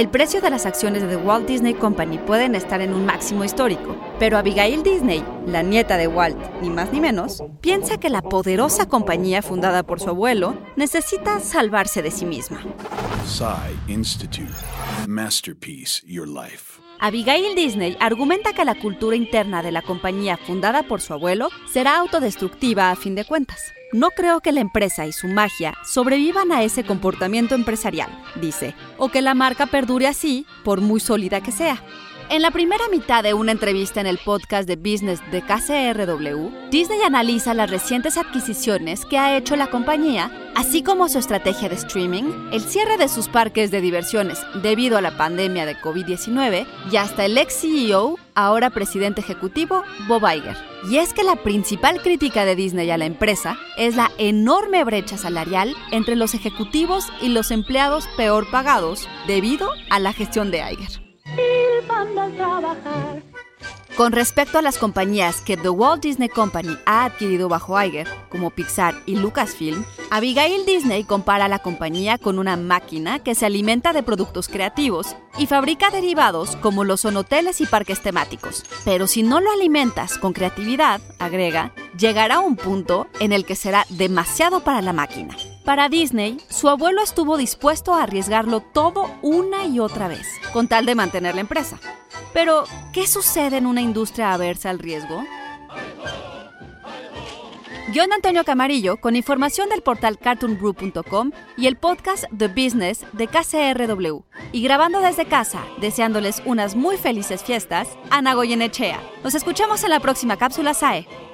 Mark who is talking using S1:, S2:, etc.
S1: El precio de las acciones de The Walt Disney Company pueden estar en un máximo histórico, pero Abigail Disney, la nieta de Walt, ni más ni menos, piensa que la poderosa compañía fundada por su abuelo necesita salvarse de sí misma.
S2: Masterpiece Your Life.
S1: Abigail Disney argumenta que la cultura interna de la compañía fundada por su abuelo será autodestructiva a fin de cuentas. No creo que la empresa y su magia sobrevivan a ese comportamiento empresarial, dice, o que la marca perdure así, por muy sólida que sea. En la primera mitad de una entrevista en el podcast de Business de KCRW, Disney analiza las recientes adquisiciones que ha hecho la compañía, así como su estrategia de streaming, el cierre de sus parques de diversiones debido a la pandemia de COVID-19 y hasta el ex CEO, ahora presidente ejecutivo, Bob Iger. Y es que la principal crítica de Disney a la empresa es la enorme brecha salarial entre los ejecutivos y los empleados peor pagados debido a la gestión de Iger. Con respecto a las compañías que The Walt Disney Company ha adquirido bajo Iger, como Pixar y Lucasfilm, Abigail Disney compara la compañía con una máquina que se alimenta de productos creativos y fabrica derivados como lo son hoteles y parques temáticos. Pero si no lo alimentas con creatividad, agrega, llegará un punto en el que será demasiado para la máquina. Para Disney, su abuelo estuvo dispuesto a arriesgarlo todo una y otra vez, con tal de mantener la empresa. Pero, ¿qué sucede en una industria aversa al riesgo? Guión Antonio Camarillo, con información del portal cartoongroup.com y el podcast The Business de KCRW. Y grabando desde casa, deseándoles unas muy felices fiestas, Ana Goyenechea. Nos escuchamos en la próxima cápsula SAE.